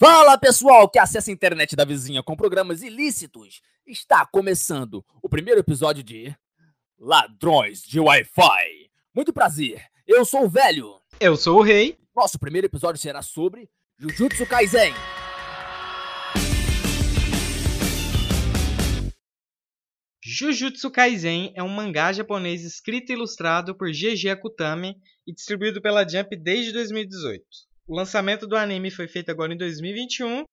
Fala pessoal que acessa a internet da vizinha com programas ilícitos. Está começando o primeiro episódio de Ladrões de Wi-Fi. Muito prazer, eu sou o velho. Eu sou o rei. Nosso primeiro episódio será sobre Jujutsu Kaisen. Jujutsu Kaisen é um mangá japonês escrito e ilustrado por GG Akutami e distribuído pela Jump desde 2018. O lançamento do anime foi feito agora em 2021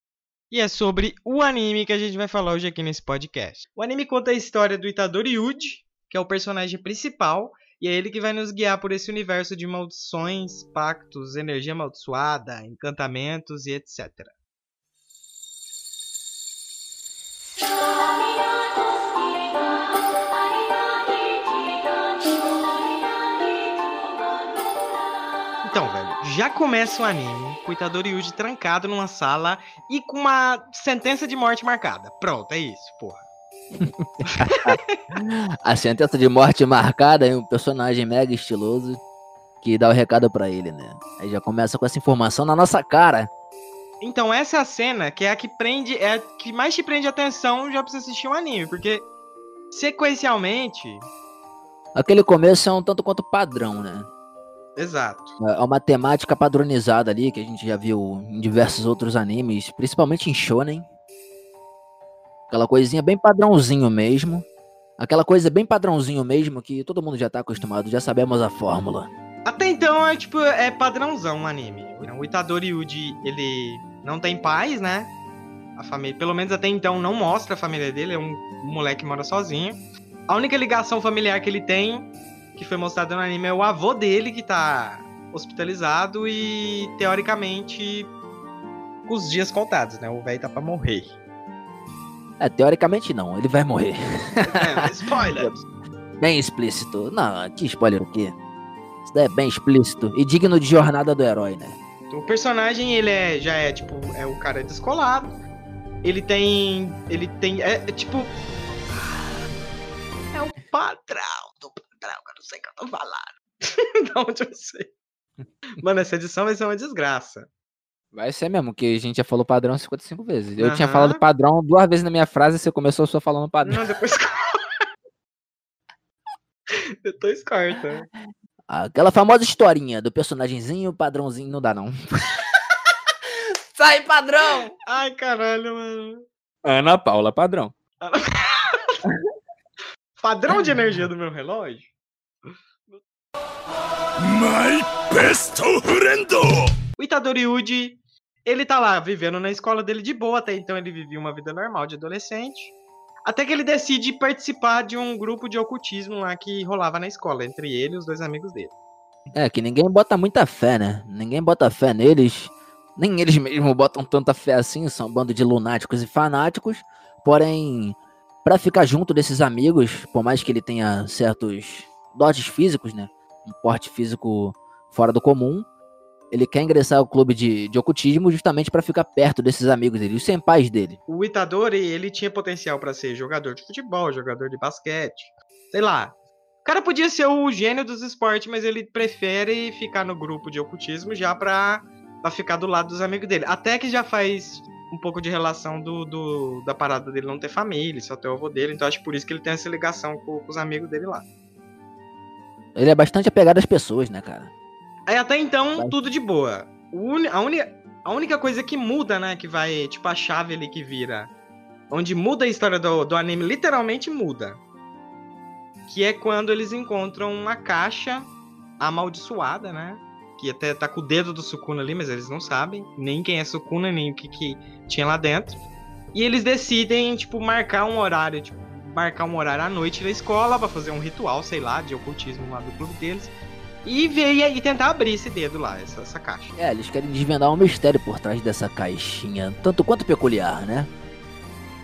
e é sobre o anime que a gente vai falar hoje aqui nesse podcast. O anime conta a história do Itadori Yuji, que é o personagem principal, e é ele que vai nos guiar por esse universo de maldições, pactos, energia amaldiçoada, encantamentos e etc. já começa o anime o Itadori Yuji trancado numa sala e com uma sentença de morte marcada. Pronto, é isso, porra. a sentença de morte marcada em um personagem mega estiloso que dá o recado para ele, né? Aí já começa com essa informação na nossa cara. Então, essa é a cena que é a que prende, é a que mais te prende atenção já pra você assistir um anime, porque sequencialmente. Aquele começo é um tanto quanto padrão, né? Exato. É uma temática padronizada ali que a gente já viu em diversos outros animes, principalmente em shonen. Aquela coisinha bem padrãozinho mesmo. Aquela coisa bem padrãozinho mesmo que todo mundo já tá acostumado, já sabemos a fórmula. Até então é tipo, é padrãozão o anime. O Itadori Yuji, ele não tem pais, né? A família, pelo menos até então não mostra a família dele, é um moleque que mora sozinho. A única ligação familiar que ele tem que foi mostrado no anime é o avô dele que tá hospitalizado e teoricamente com os dias contados, né? O velho tá pra morrer. É, teoricamente não, ele vai morrer. É, spoiler. bem explícito. Não, que spoiler o quê? Isso daí é bem explícito e digno de jornada do herói, né? O personagem, ele é, já é, tipo, é o cara descolado. Ele tem. Ele tem. É, é tipo. É o padrão do sei o que eu tô falando. da onde eu sei. Mano, essa edição vai ser uma desgraça. Vai ser mesmo, que a gente já falou padrão 55 vezes. Eu uhum. tinha falado padrão duas vezes na minha frase e você começou só falando padrão. Não, depois. eu tô escorta. Aquela famosa historinha do personagemzinho, padrãozinho, não dá não. Sai, padrão! Ai, caralho, mano. Ana Paula, padrão. padrão de energia do meu relógio? My best friend! O Itadori Yuji, ele tá lá vivendo na escola dele de boa, até então ele vivia uma vida normal de adolescente. Até que ele decide participar de um grupo de ocultismo lá que rolava na escola, entre ele e os dois amigos dele. É, que ninguém bota muita fé, né? Ninguém bota fé neles. Nem eles mesmos botam tanta fé assim, são um bando de lunáticos e fanáticos. Porém, para ficar junto desses amigos, por mais que ele tenha certos dotes físicos, né? Um porte físico fora do comum, ele quer ingressar ao clube de, de ocultismo justamente para ficar perto desses amigos dele, os senpais dele. O Itadori, ele tinha potencial para ser jogador de futebol, jogador de basquete, sei lá. O cara podia ser o gênio dos esportes, mas ele prefere ficar no grupo de ocultismo já pra, pra ficar do lado dos amigos dele. Até que já faz um pouco de relação do, do, da parada dele não ter família, só ter o avô dele. Então acho por isso que ele tem essa ligação com, com os amigos dele lá. Ele é bastante apegado às pessoas, né, cara? Aí até então, vai. tudo de boa. A, uni, a única coisa que muda, né? Que vai, tipo, a chave ali que vira. Onde muda a história do, do anime, literalmente muda. Que é quando eles encontram uma caixa amaldiçoada, né? Que até tá com o dedo do Sukuna ali, mas eles não sabem. Nem quem é Sukuna, nem o que, que tinha lá dentro. E eles decidem, tipo, marcar um horário, tipo, marcar um horário à noite na escola para fazer um ritual, sei lá, de ocultismo lá do clube deles e ver e tentar abrir esse dedo lá, essa, essa caixa. É, eles querem desvendar um mistério por trás dessa caixinha, tanto quanto peculiar, né?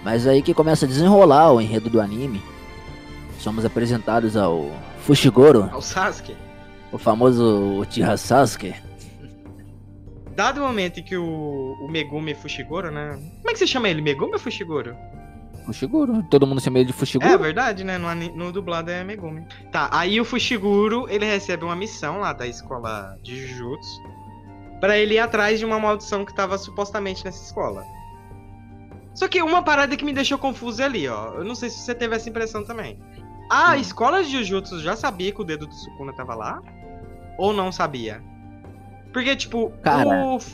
Mas aí que começa a desenrolar o enredo do anime. Somos apresentados ao Fushigoro. Ao Sasuke. O famoso Uchiha Sasuke. Dado o momento em que o, o Megumi Fushiguro, né? Como é que você chama ele? Megumi ou Fushiguro? Fushiguro. Todo mundo chama ele de Fushiguro. É verdade, né? No, no dublado é Megumi. Tá, aí o Fushiguro, ele recebe uma missão lá da escola de Jujutsu. Pra ele ir atrás de uma maldição que tava supostamente nessa escola. Só que uma parada que me deixou confuso é ali, ó. Eu não sei se você teve essa impressão também. A Hum. escola de Jujutsu já sabia que o dedo do Sukuna tava lá? Ou não sabia? Porque, tipo, Cara.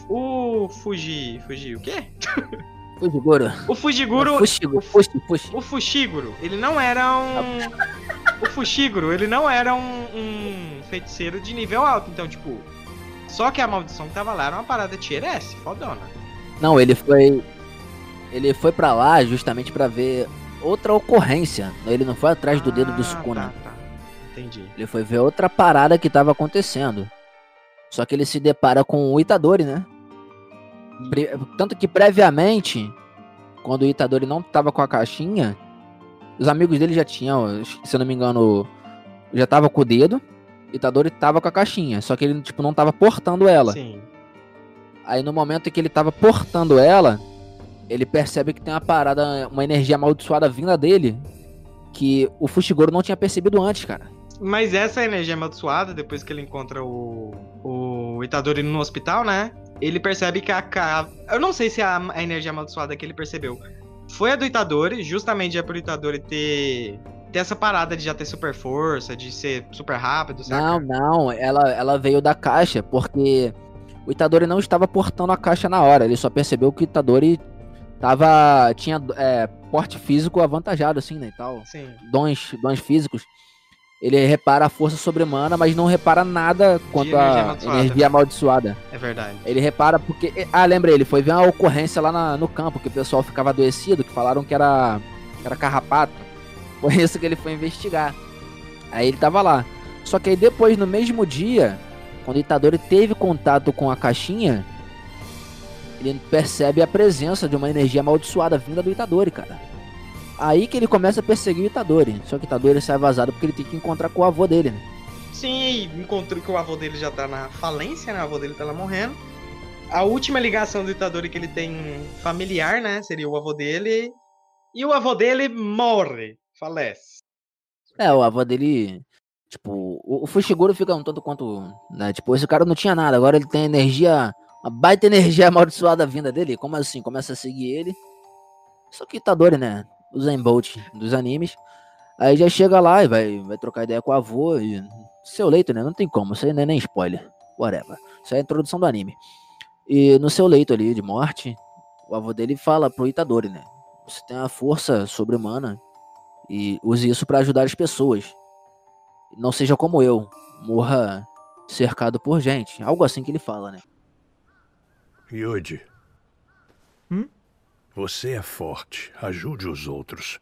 o, o Fuji. Fuji, o quê? Fushiguro. O Fujiguro. Fushiguro. Fushi, fushi. O Fushiguro, ele não era um. o Fushiguro, ele não era um, um feiticeiro de nível alto. Então, tipo. Só que a maldição que tava lá era uma parada tier S, fodona. Não, ele foi. Ele foi pra lá justamente pra ver outra ocorrência. Ele não foi atrás do dedo do Ah, Sukuna. Tá, tá. Entendi. Ele foi ver outra parada que tava acontecendo. Só que ele se depara com o Itadori, né? Tanto que previamente, quando o Itadori não tava com a caixinha, os amigos dele já tinham, se eu não me engano, já tava com o dedo. Itadori tava com a caixinha, só que ele tipo não tava portando ela. Sim. Aí no momento em que ele tava portando ela, ele percebe que tem uma parada, uma energia amaldiçoada vinda dele, que o Fushiguro não tinha percebido antes, cara. Mas essa energia amaldiçoada, depois que ele encontra o, o Itadori no hospital, né? Ele percebe que a. Eu não sei se a, a energia amaldiçoada que ele percebeu foi a do Itadori, justamente é pro Itadori ter. ter essa parada de já ter super força, de ser super rápido, saca? Não, não, ela, ela veio da caixa, porque o Itadori não estava portando a caixa na hora, ele só percebeu que o Itadori tava, tinha é, porte físico avantajado, assim, né, e tal, Sim. dons, dons físicos. Ele repara a força sobre-humana, mas não repara nada quanto energia à amaldiçoada. energia amaldiçoada. É verdade. Ele repara porque. Ah, lembrei, ele foi ver uma ocorrência lá na- no campo, que o pessoal ficava adoecido, que falaram que era, que era carrapato. Foi isso que ele foi investigar. Aí ele tava lá. Só que aí depois, no mesmo dia, quando o Itadori teve contato com a caixinha, ele percebe a presença de uma energia amaldiçoada vinda do Itadori, cara. Aí que ele começa a perseguir o Itadori. Só que o Itadori sai vazado porque ele tem que encontrar com o avô dele, né? Sim, encontrou que o avô dele já tá na falência, né? O avô dele tá lá morrendo. A última ligação do Itadori que ele tem familiar, né? Seria o avô dele. E o avô dele morre, falece. É, o avô dele. Tipo, o, Fushiguro fica um tanto quanto. Né, tipo, esse cara não tinha nada, agora ele tem energia. Uma baita energia amaldiçoada vinda dele. Como assim? Começa a seguir ele. Só que Itadori, né? O Zen Bolt dos animes. Aí já chega lá e vai, vai trocar ideia com o avô. E. Seu leito, né? Não tem como. Isso aí não é nem spoiler. Whatever. Isso é a introdução do anime. E no seu leito ali de morte, o avô dele fala pro Itadori, né? Você tem uma força sobre-humana e use isso pra ajudar as pessoas. Não seja como eu, morra cercado por gente. Algo assim que ele fala, né? Yuji. Você é forte. Ajude os outros.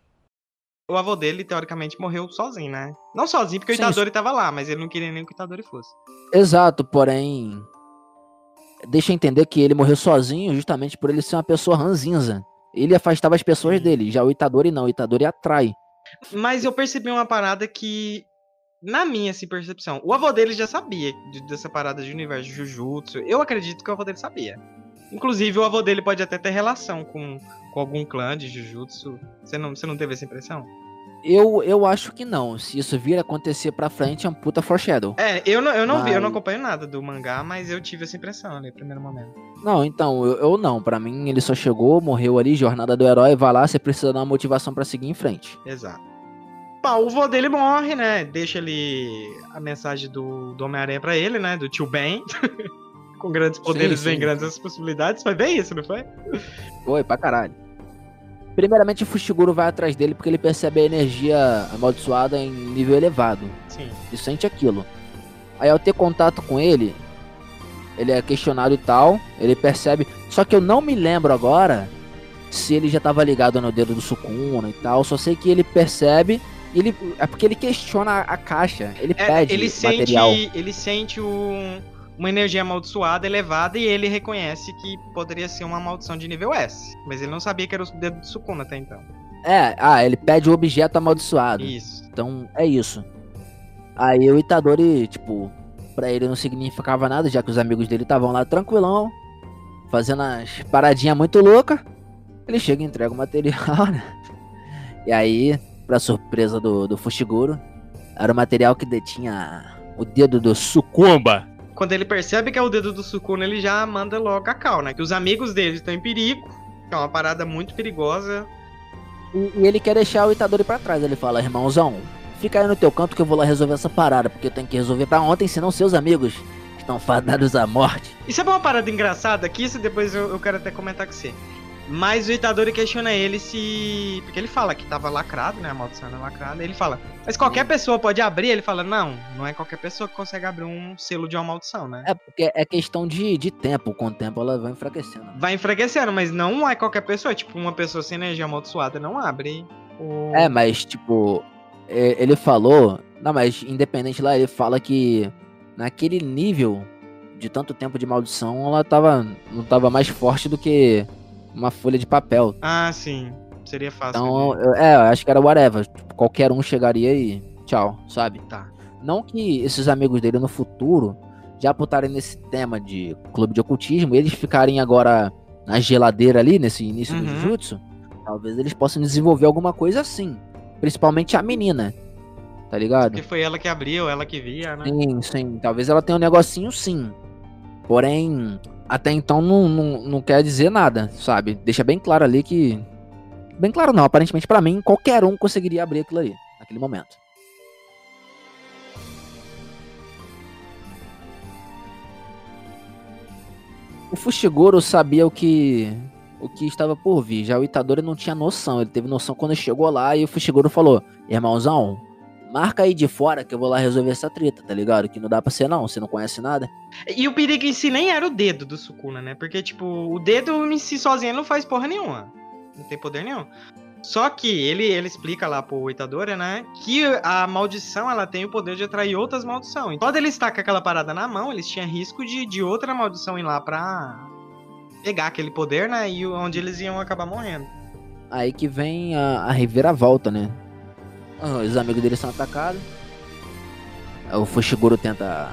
O avô dele, teoricamente, morreu sozinho, né? Não sozinho, porque Sim, o Itadori tava lá, mas ele não queria nem que o Itadori fosse. Exato, porém. Deixa entender que ele morreu sozinho justamente por ele ser uma pessoa ranzinza. Ele afastava as pessoas Sim. dele, já o Itadori não, o Itadori atrai. Mas eu percebi uma parada que, na minha assim, percepção, o avô dele já sabia de- dessa parada de universo de Jujutsu. Eu acredito que o avô dele sabia. Inclusive, o avô dele pode até ter relação com, com algum clã de Jujutsu. Você não, você não teve essa impressão? Eu, eu acho que não. Se isso vir a acontecer pra frente, é um puta foreshadow. É, eu não, eu não vi, eu não Mas- acompanho nada do mangá, mas eu tive essa impressão ali, no primeiro momento. Não, então, eu, eu não. Pra mim, ele só chegou, morreu ali, jornada do herói, vai lá, você precisa dar uma motivação pra seguir em frente. Exato. Bom, o vô dele morre, né? Deixa ali a mensagem do, do Homem-Aranha pra ele, né? Do tio Ben. Com grandes poderes Sim, vem sim. grandes possibilidades. Foi bem isso, não foi? Foi, pra caralho. Primeiramente, o Fushiguro vai atrás dele porque ele percebe a energia amaldiçoada em nível elevado. Sim. E sente aquilo. Aí, ao ter contato com ele, ele é questionado e tal. Ele percebe. Só que eu não me lembro agora se ele já tava ligado no dedo do Sukuna e tal. Só sei que ele percebe. Ele, é porque ele questiona a, a caixa. Ele É, pede ele sente, material. ele sente um- uma energia amaldiçoada elevada e ele reconhece que poderia ser uma maldição de nível S. Mas ele não sabia que era o dedo do Sukuna até então. É, ah, ele pede o objeto amaldiçoado. Isso. Então é isso. Aí o Itadori, tipo, pra ele não significava nada, já que os amigos dele estavam lá tranquilão, fazendo as paradinhas muito loucas. Ele chega e entrega o material, né? E aí, pra surpresa do, do Fushiguro, era o material que detinha o dedo do Sukuna. Quando ele percebe que é o dedo do Sukuna, ele já manda logo a cal, né? Que os amigos dele estão em perigo, que é uma parada muito perigosa. E, e ele quer deixar o Itadori pra trás. Ele fala, irmãozão, fica aí no teu canto que eu vou lá resolver essa parada, porque eu tenho que resolver pra ontem, senão seus amigos estão fadados à morte. Isso é uma parada engraçada que isso depois eu, eu quero até comentar com você. Mas o Itadori questiona ele se. Porque ele fala que tava lacrado, né? A maldição era lacrada. Ele fala, mas qualquer pessoa pode abrir? Ele fala, não, não é qualquer pessoa que consegue abrir um selo de uma maldição, né? É porque é questão de, de tempo. Com o tempo ela vai enfraquecendo. Vai enfraquecendo, mas não é qualquer pessoa. Tipo, uma pessoa sem energia amaldiçoada não abre. O... É, mas tipo, ele falou. Não, mas independente lá, ele fala que naquele nível de tanto tempo de maldição, ela tava. não tava mais forte do que uma folha de papel. Ah, sim. Seria fácil. Então, eu- é, eu acho que era whatever. Tipo, qualquer um chegaria e tchau, sabe? Tá. Não que esses amigos dele no futuro, já por estarem nesse tema de clube de ocultismo, eles ficarem agora na geladeira ali, nesse início do Uhum. Jujutsu, talvez eles possam desenvolver alguma coisa assim. Principalmente a menina, tá ligado? Porque foi ela que abriu, ela que via, né? Sim, sim. Talvez ela tenha um negocinho sim. Porém, até então não, não, não quer dizer nada, sabe? Deixa bem claro ali que. Bem claro não, aparentemente pra mim, qualquer um conseguiria abrir aquilo ali, naquele momento. O Fushiguro sabia o que o que estava por vir. Já o Itadori não tinha noção. Ele teve noção quando chegou lá e o Fushiguro falou: Irmãozão, marca aí de fora que eu vou lá resolver essa treta, tá ligado? Que não dá pra ser não, você não conhece nada. E o perigo em si nem era o dedo do Sukuna, né? Porque, tipo, o dedo em si sozinho não faz porra nenhuma. Não tem poder nenhum. Só que ele, ele explica lá pro Itadori, né? Que a maldição, ela tem o poder de atrair outras maldições. Quando ele está com aquela parada na mão, eles tinham risco de, de outra maldição ir lá pra pegar aquele poder, né? E onde eles iam acabar morrendo. Aí que vem a, a reviravolta, né? Ah, Os amigos dele são atacados. O Fushiguro tenta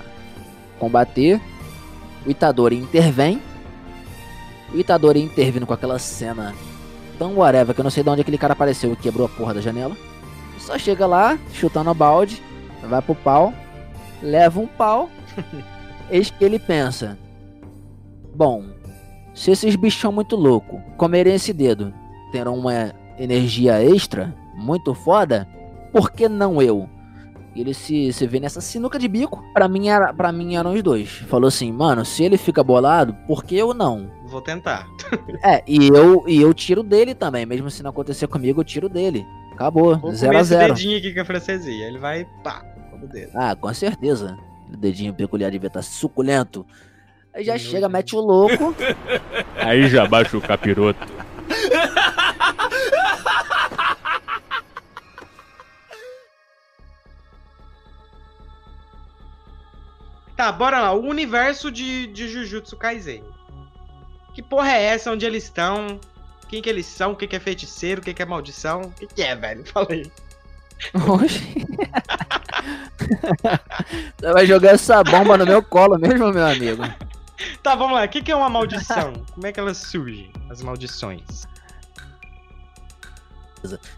combater. O Itadori intervém. O Itadori intervindo com aquela cena tão whatever que eu não sei de onde aquele cara apareceu e quebrou a porra da janela. Só chega lá, chutando a balde, vai pro pau, leva um pau. Eis que ele pensa: Bom, se esses bichos são muito loucos, comerem esse dedo, terão uma energia extra muito foda, por que não eu? E ele se, se vê nessa sinuca de bico. Pra mim, era, pra mim eram os dois. Falou assim, mano, se ele fica bolado, por que eu não? Vou tentar. É, e eu, e eu tiro dele também. Mesmo se não acontecer comigo, eu tiro dele. Acabou. Vou Zero comer a esse zero. dedinho aqui com a francesinha. Ele vai, pá, como dedo. Ah, com certeza. O dedinho peculiar devia estar suculento. Aí já Meu chega, Deus. mete o louco. Aí já baixa o capiroto. Tá, bora lá. O universo de, de Jujutsu Kaisen. Que porra é essa? Onde eles estão? Quem que eles são? O que que é feiticeiro? O que que é maldição? O que que é, velho? Fala aí. Oxi. Você vai jogar essa bomba no meu colo mesmo, meu amigo. Tá, vamos lá. O que que é uma maldição? Como é que elas surgem? As maldições.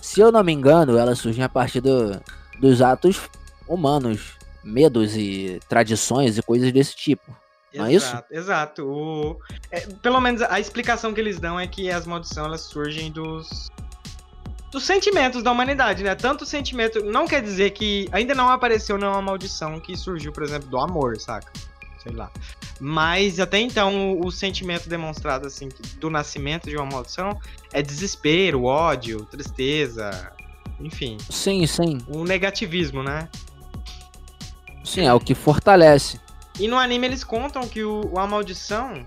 Se eu não me engano, elas surgem a partir do- dos atos humanos, medos e tradições e coisas desse tipo. Não é isso? Exato, exato. O, é, pelo menos a explicação que eles dão é que as maldições elas surgem dos dos sentimentos da humanidade, né? Tanto sentimento não quer dizer que ainda não apareceu nenhuma maldição que surgiu, por exemplo, do amor, saca? Sei lá. Mas até então o, o sentimento demonstrado assim do nascimento de uma maldição é desespero, ódio, tristeza, enfim, Sim, sim. o negativismo, né? Sim, é o que fortalece. E no anime eles contam que o, a maldição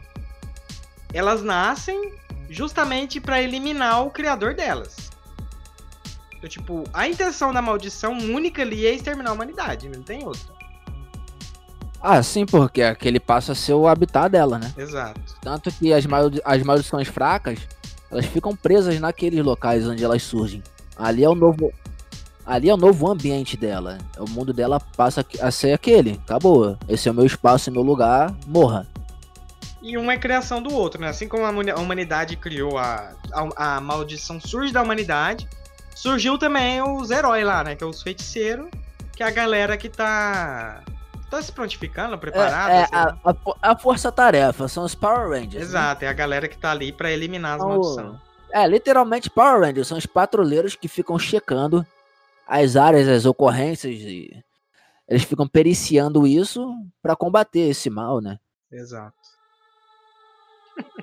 elas nascem justamente pra eliminar o criador delas. Então, tipo, a intenção da maldição única ali é exterminar a humanidade, não tem outra. Ah, sim, porque aquele passa a ser o habitat dela, né? Exato. Tanto que as, maldi as maldições fracas, elas ficam presas naqueles locais onde elas surgem. Ali é o novo. Ali é o novo ambiente dela. O mundo dela passa a ser aquele. Acabou. Esse é o meu espaço, meu lugar. Morra. E um é criação do outro, né? Assim como a humani- a humanidade criou a, a, a maldição surge da humanidade, surgiu também os heróis lá, né? Que é os feiticeiros, que é a galera que tá tá se prontificando, É, preparado. é assim, a, né? a, a força-tarefa, são os Power Rangers. né? Exato, é a galera que tá ali pra eliminar as São o- maldições. É, literalmente Power Rangers, são os patrulheiros que ficam checando as áreas, as ocorrências e eles ficam periciando isso pra combater esse mal, né? Exato.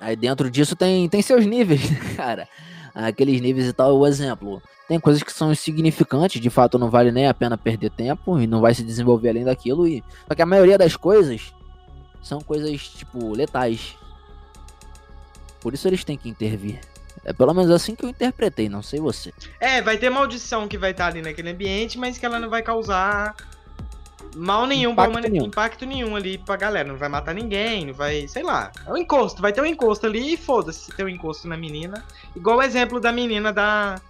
Aí dentro disso tem, tem seus níveis, né, cara. Aqueles níveis e tal, o exemplo. Tem coisas que são insignificantes, de fato não vale nem a pena perder tempo e não vai se desenvolver além daquilo. E... Só que a maioria das coisas são coisas, tipo, letais. Por isso eles têm que intervir. É pelo menos assim que eu interpretei, não sei você. É, vai ter maldição que vai estar ali naquele ambiente, mas que ela não vai causar mal nenhum pra Impacto humani- nenhum. impacto nenhum ali pra galera. Não vai matar ninguém, não vai. Sei lá. É um encosto, vai ter um encosto ali e foda-se se tem um encosto na menina. Igual o exemplo da menina da.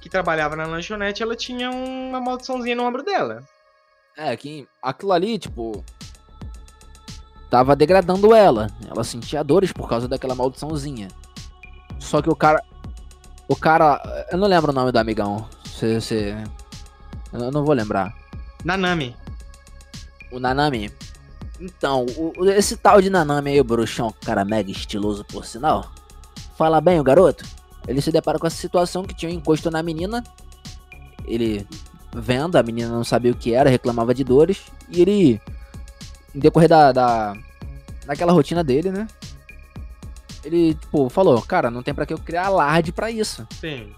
Que trabalhava na lanchonete, ela tinha uma maldiçãozinha no ombro dela. É, que aquilo ali, tipo. Tava degradando ela. Ela sentia dores por causa daquela maldiçãozinha. Só que o cara. O cara. Eu não lembro o nome do amigão. Você. você- Eu não vou lembrar. Nanami. O Nanami. Então, o- o- esse tal de Nanami aí, o bruxão, cara mega estiloso por sinal. Fala bem o garoto. Ele se depara com essa situação que tinha um encosto na menina. Ele vendo, a menina não sabia o que era, reclamava de dores. E ele, em decorrer da, da daquela rotina dele, né? Ele, tipo, falou, cara, não tem pra que eu criar alarde pra isso. Sim.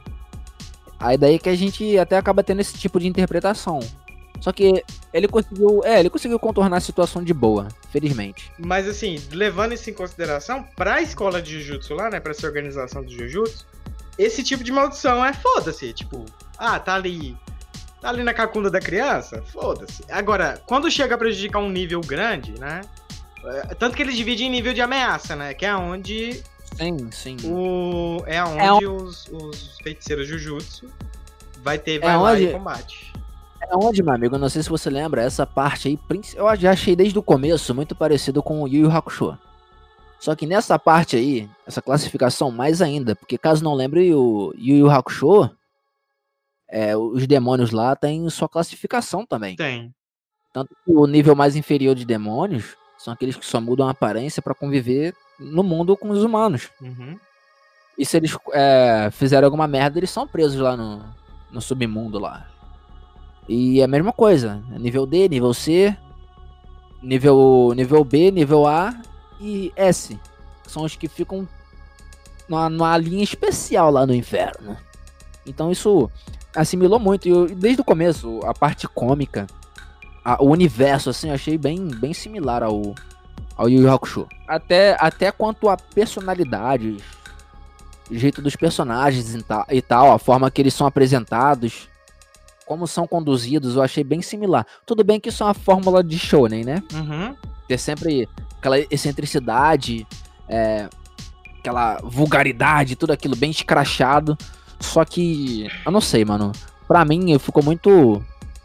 Aí daí que a gente até acaba tendo esse tipo de interpretação. Só que ele conseguiu, é, ele conseguiu contornar a situação de boa, felizmente. Mas assim, levando isso em consideração, pra escola de Jujutsu lá, né? Pra essa organização do Jujutsu, esse tipo de maldição é foda-se. Tipo, ah, tá ali. Tá ali na cacunda da criança? Foda-se. Agora, quando chega a prejudicar um nível grande, né? É, Tanto que eles dividem em nível de ameaça, né? Que é onde Sim, sim. o. É onde É os, os feiticeiros Jujutsu vai ter, É vai lá onde- e combate. É onde, meu amigo, não sei se você lembra, essa parte aí, eu já achei desde o começo muito parecido com o Yu Yu Hakusho. Só que nessa parte aí, essa classificação mais ainda, porque caso não lembre, o Yu Yu Hakusho, é, os demônios lá têm sua classificação também. Tem. Tanto que o nível mais inferior de demônios são aqueles que só mudam a aparência pra conviver no mundo com os humanos. Uhum. E se eles é, fizerem alguma merda, eles são presos lá no, no submundo lá. E é a mesma coisa. Nível D, nível C, nível, nível B, nível A e S. São os que ficam numa, numa linha especial lá no inferno. Então isso assimilou muito. E desde o começo, a parte cômica, a- o universo, assim, eu achei bem, bem similar ao, ao Yu Yu Hakusho. Até, até quanto a personalidades, o jeito dos personagens e e tal, a forma que eles são apresentados, como são conduzidos, eu achei bem similar. Tudo bem que isso é uma fórmula de shonen, né? Uhum. Ter sempre aquela excentricidade, é, aquela vulgaridade, tudo aquilo bem escrachado. Só que, eu não sei, mano. Pra mim, ficou muito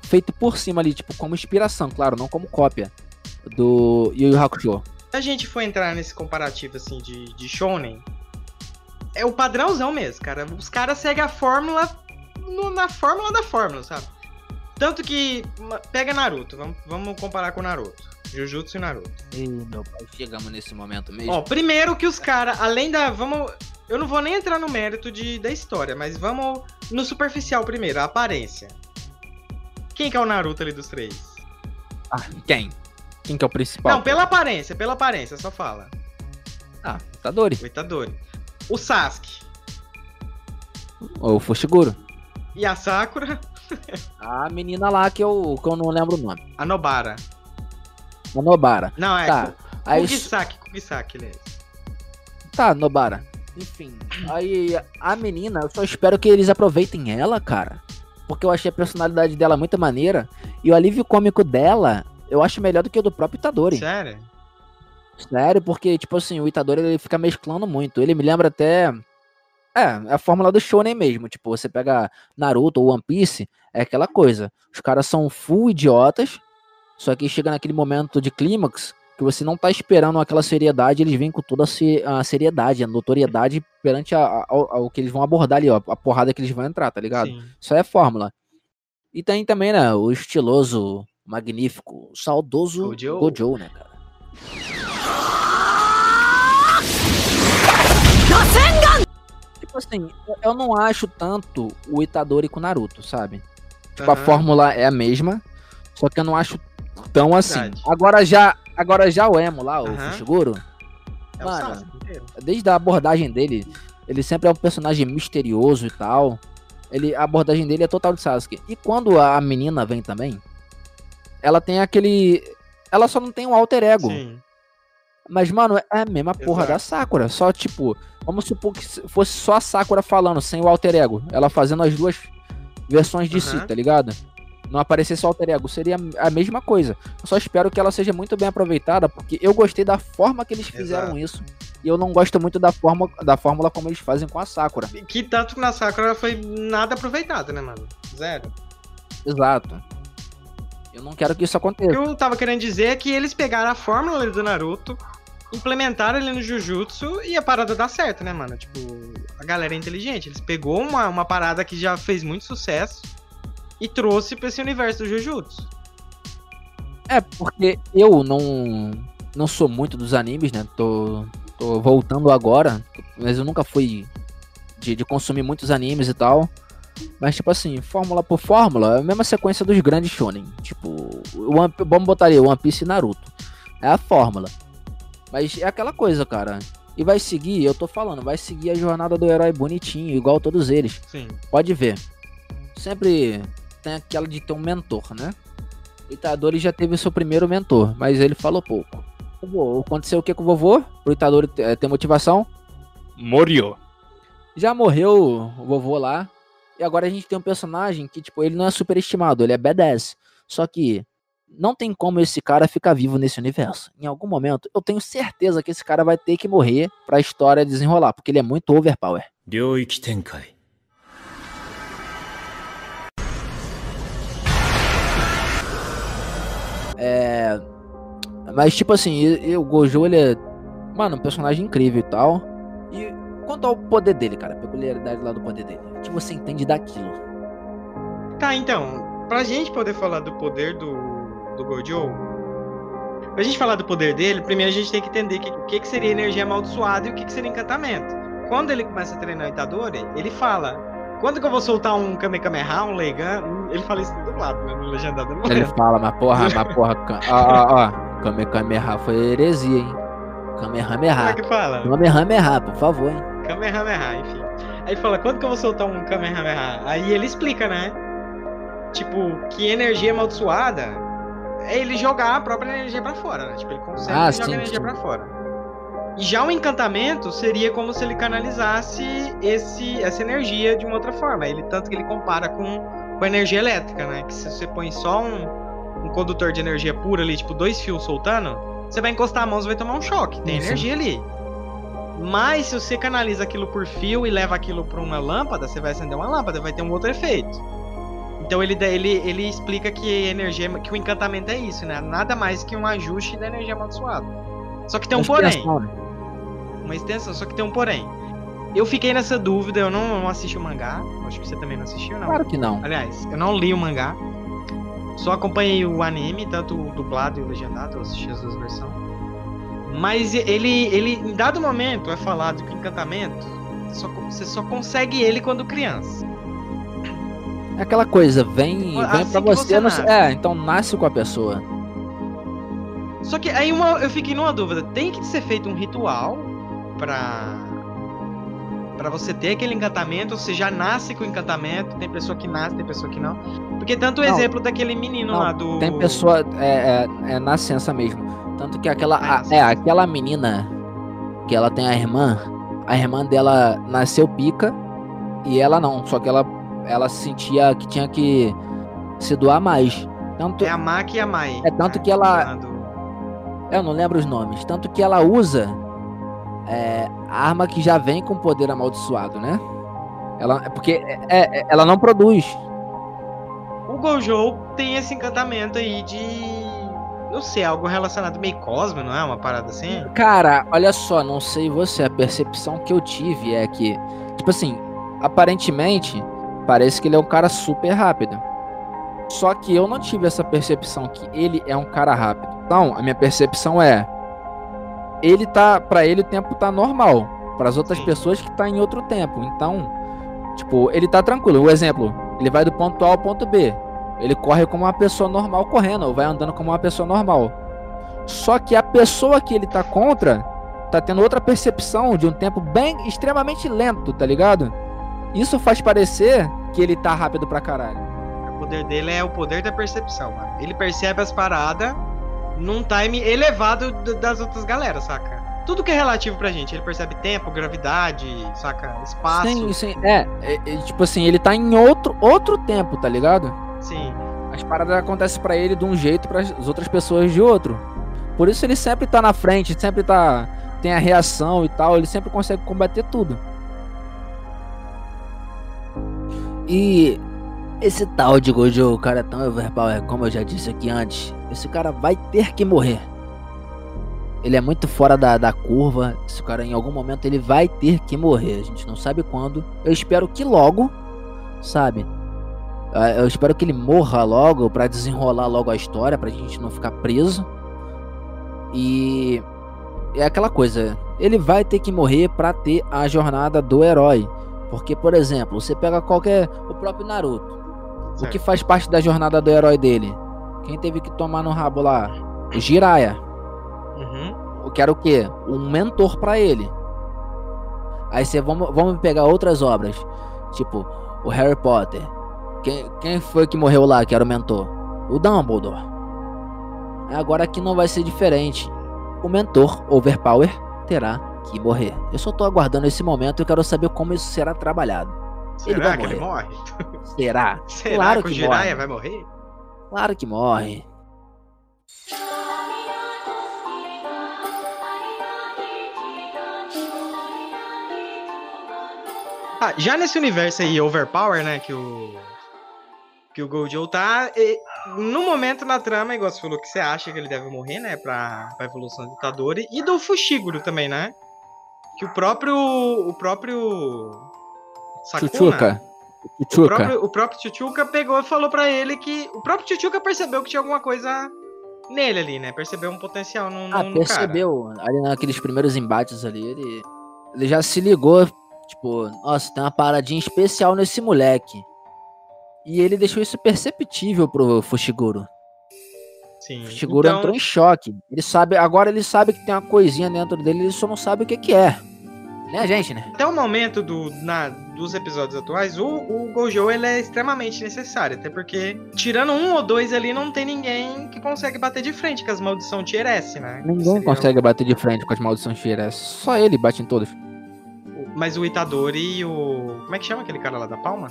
feito por cima ali, tipo, como inspiração, claro, não como cópia do Yu Yu Hakusho. Se a gente for entrar nesse comparativo assim de, de shonen, é o padrãozão mesmo, cara. Os caras seguem a fórmula no- na fórmula da fórmula, sabe? Tanto que pega Naruto, vamos, vamos comparar com Naruto. Jujutsu e Naruto. Ih, meu pai, chegamos nesse momento mesmo. Ó, primeiro que os caras, além da. Vamos. Eu não vou nem entrar no mérito de, da história, mas vamos no superficial primeiro, a aparência. Quem que é o Naruto ali dos três? Ah, quem? Quem que é o principal? Não, pela aparência, pela aparência, só fala. Ah, Itadori. O Itadori. O Sasuke. Ou o Fushiguro. E a Sakura. A menina lá que eu, que eu não lembro o nome. A Nobara. A Nobara. Não, é. Tá. Aí, Kugisaki, Kugisaki, ele é. tá, Nobara. Enfim, aí a menina, eu só espero que eles aproveitem ela, cara. Porque eu achei a personalidade dela muito maneira. E o alívio cômico dela, eu acho melhor do que o do próprio Itadori. Sério? Sério, porque, tipo assim, o Itadori ele fica mesclando muito. Ele me lembra até. É, a fórmula do shonen mesmo. Tipo, você pega Naruto ou One Piece, é aquela coisa. Os caras são full idiotas, só que chega naquele momento de clímax que você não tá esperando aquela seriedade, eles vêm com toda a se- a seriedade, a notoriedade perante a- a- ao, que eles vão abordar ali, ó, a porrada que eles vão entrar, tá ligado? Sim. Isso aí é fórmula. E tem também, né, o estiloso magnífico, saudoso Gojo. Gojo, né, cara? Tipo assim, eu- não acho tanto o Itadori com o Naruto, sabe? Tipo, a Aham. fórmula é a mesma, só que eu não acho tão assim. Verdade. Agora já, agora já o Emo lá, o Aham. Fushiguro, É o Mano, inteiro. desde a abordagem dele, ele sempre é um personagem misterioso e tal. Ele, a abordagem dele é total de Sasuke. E quando a menina vem também, ela tem aquele. Ela só não tem um alter ego. Sim. Mas, mano, é a mesma porra Exato. da Sakura. Só, tipo, vamos supor que se- fosse só a Sakura falando, sem o alter ego. Ela fazendo as duas versões de si, tá ligado? Não aparecesse o alter ego. Seria a mesma coisa. Eu só espero que ela seja muito bem aproveitada, porque eu gostei da forma que eles fizeram Exato. isso. E eu não gosto muito da, forma, da fórmula como eles fazem com a Sakura. Que tanto que na Sakura foi nada aproveitado, né, mano? Zero. Exato. Eu não quero que isso O que aconteça. eu tava querendo dizer é que eles pegaram a fórmula do Naruto, implementaram ele no Jujutsu e a parada dá certo, né, mano? Tipo, a galera é inteligente. Eles pegou uma, uma parada que já fez muito sucesso e trouxe pra esse universo do Jujutsu. É, porque eu não, não sou muito dos animes, né? Tô, tô voltando agora, mas eu nunca fui de, de consumir muitos animes e tal. Mas, tipo assim, fórmula por fórmula, é a mesma sequência dos grandes shonen. Tipo, One, vamos botar ali, One Piece e Naruto. É a fórmula. Mas é aquela coisa, cara. E vai seguir, eu tô falando, vai seguir a jornada do herói bonitinho, igual todos eles. Sim. Pode ver. Sempre tem aquela de ter um mentor, né? O Itadori já teve o seu primeiro mentor, mas ele falou pouco. Vovô, Aconteceu o que com o vovô? Pro Itadori ter eh, ter motivação? Morio. Já morreu o vovô lá. E agora a gente tem um personagem que, tipo, ele não é superestimado, ele é badass. Só que não tem como esse cara ficar vivo nesse universo. Em algum momento, eu tenho certeza que esse cara vai ter que morrer pra história desenrolar, porque ele é muito overpower. 领域展开 É. Mas, tipo assim, o Gojo, ele é. Mano, um personagem incrível e tal. E quanto ao poder dele, cara, a peculiaridade lá do poder dele. O que você entende daquilo? Tá, então, pra gente poder falar do poder do, do Gojo, pra gente falar do poder dele, primeiro a gente tem que entender o que, que seria energia amaldiçoada e o que, que seria encantamento. Quando ele começa a treinar o Itadori, ele fala: quando que eu vou soltar um Kamehameha, um Leigan? Ele fala isso do lado, né, no legendado. não Ele fala, mas porra, mas porra. Ó, ó, ó. Kame Kameha foi heresia, hein? Como é Kamehameha. que fala? Kamehameha, por favor, hein? Kamehameha, enfim. Aí fala, quando que eu vou soltar um Kamehameha? Aí ele explica, né? Tipo, que energia amaldiçoada é ele jogar a própria energia pra fora, né? Tipo, ele consegue Ah, jogar sim, a energia sim. pra fora. E já o encantamento seria como se ele canalizasse esse, essa energia de uma outra forma. Ele tanto que ele compara com, com a energia elétrica, né? Que se você põe só um, um condutor de energia pura ali, tipo dois fios soltando, você vai encostar a mão, você vai tomar um choque. Tem Sim. energia ali. Mas se você canaliza aquilo por fio e leva aquilo para uma lâmpada, você vai acender uma lâmpada, vai ter um outro efeito. Então ele, ele, ele explica que a energia, que o encantamento é isso, né? Nada mais que um ajuste da energia amaldiçoada. Só que tem um porém? Uma extensão, só que tem um porém. Eu fiquei nessa dúvida, eu não, não assisti o mangá. Acho que você também não assistiu, não. Claro que não. Aliás, eu não li o mangá. Só acompanhei o anime, tanto o dublado e o legendado, eu assisti as duas versões. Mas ele, ele, em dado momento, é falado que o encantamento, só, você só consegue ele quando criança. É aquela coisa, vem, vem Assim pra você. você nasce. é, então nasce com a pessoa. Só que aí uma, eu fiquei numa dúvida, tem que ser feito um ritual pra para você ter aquele encantamento, você já nasce com o encantamento, tem pessoa que nasce, tem pessoa que não. Porque tanto o Não. exemplo daquele menino Não, lá do Tem pessoa. É, é, é nascença mesmo. Tanto que aquela. A- é, aquela menina que ela tem a irmã. A irmã dela nasceu pica e ela não. Só que ela, ela sentia que tinha que se doar mais. Tanto, é a Maki e a Mai. É tanto que ela- Eu não lembro os nomes. Tanto que ela usa é, arma que já vem com poder amaldiçoado, né? Ela, é porque é, é- ela não produz. O Gojo tem esse encantamento aí de não sei, algo relacionado meio cosmo, não é? Uma parada assim? Cara, olha só, não sei você, a percepção que eu tive é que, tipo assim, aparentemente, parece que ele é um cara super rápido. Só que eu não tive essa percepção que ele é um cara rápido. Então, a minha percepção é ele tá, para ele o tempo tá normal, para as outras pessoas que tá em outro tempo. Então, tipo, ele tá tranquilo. O exemplo, ele vai do ponto A ao ponto B. Ele corre como uma pessoa normal correndo, ou vai andando como uma pessoa normal. Só que a pessoa que ele tá contra tá tendo outra percepção de um tempo bem extremamente lento, tá ligado? Isso faz parecer que ele tá rápido pra caralho. O poder dele é o poder da percepção, mano. Ele percebe as paradas num time elevado das outras galera, saca? Tudo que é relativo pra gente. Ele percebe tempo, gravidade, saca? Espaço. Sim, sim. É, é, é, tipo assim, ele tá em outro outro tempo, tá ligado? Sim. As paradas acontecem pra ele de um jeito, para as outras pessoas de outro. Por isso ele sempre tá na frente, sempre tá tem a reação e tal, ele sempre consegue combater tudo. E esse tal de Gojo, o cara é tão overpower, como eu já disse aqui antes, esse cara vai ter que morrer. Ele é muito fora da, da curva, esse cara em algum momento ele vai ter que morrer, a gente não sabe quando. Eu espero que logo, sabe? Ah, Eu espero que ele morra logo pra desenrolar logo a história, pra gente não ficar preso. E é aquela coisa, ele vai ter que morrer pra ter a jornada do herói. Porque, por exemplo, você pega qualquer. O próprio Naruto. O Certo. que faz parte da jornada do herói dele? Quem teve que tomar no rabo lá? O Jiraiya. Uhum. O que era o quê? Um mentor pra ele. Aí você vamos, vamos pegar outras obras, tipo o Harry Potter. Quem, quem foi que morreu lá que era o mentor? O Dumbledore. Agora aqui não vai ser diferente. O mentor Overpower terá que morrer. Eu só tô aguardando esse momento e quero saber como isso será trabalhado. Ele Será vai que ele morre? Será? Será Claro que o Jiraiya morre. vai morrer? Claro que morre. Ah, já nesse universo aí, Overpower, né, que o. Que o Gojo tá. e, no momento na trama, igual você falou que você acha que ele deve morrer, né? Pra, pra evolução do Itadori. E do Fushiguro também, né? Que o próprio. O próprio. Sakuna, Chuchuca. O Chuchuca. próprio, o próprio Chuchuca pegou e falou pra ele que. O próprio Chuchuca percebeu que tinha alguma coisa nele ali, né? Percebeu um potencial no, Ah, no, no cara. percebeu. Ali naqueles primeiros embates ali, ele, ele já se ligou. Tipo, nossa, tem uma paradinha especial nesse moleque. E ele deixou isso perceptível pro Fushiguro. Sim. O Fushiguro Então- entrou em choque. Ele sabe, agora ele sabe que tem uma coisinha dentro dele, ele só não sabe o que que é. Né, gente, né? Até o momento do, na- dos episódios atuais, o, o Gojo ele é extremamente necessário. Até porque, tirando um ou dois ali, não tem ninguém que consegue bater de frente com as maldições Tier S, né? Ninguém Seria consegue bater de frente com as maldições Shira. Só ele bate em todos. o- Mas o Itadori e o. Como é que chama aquele cara lá da palma?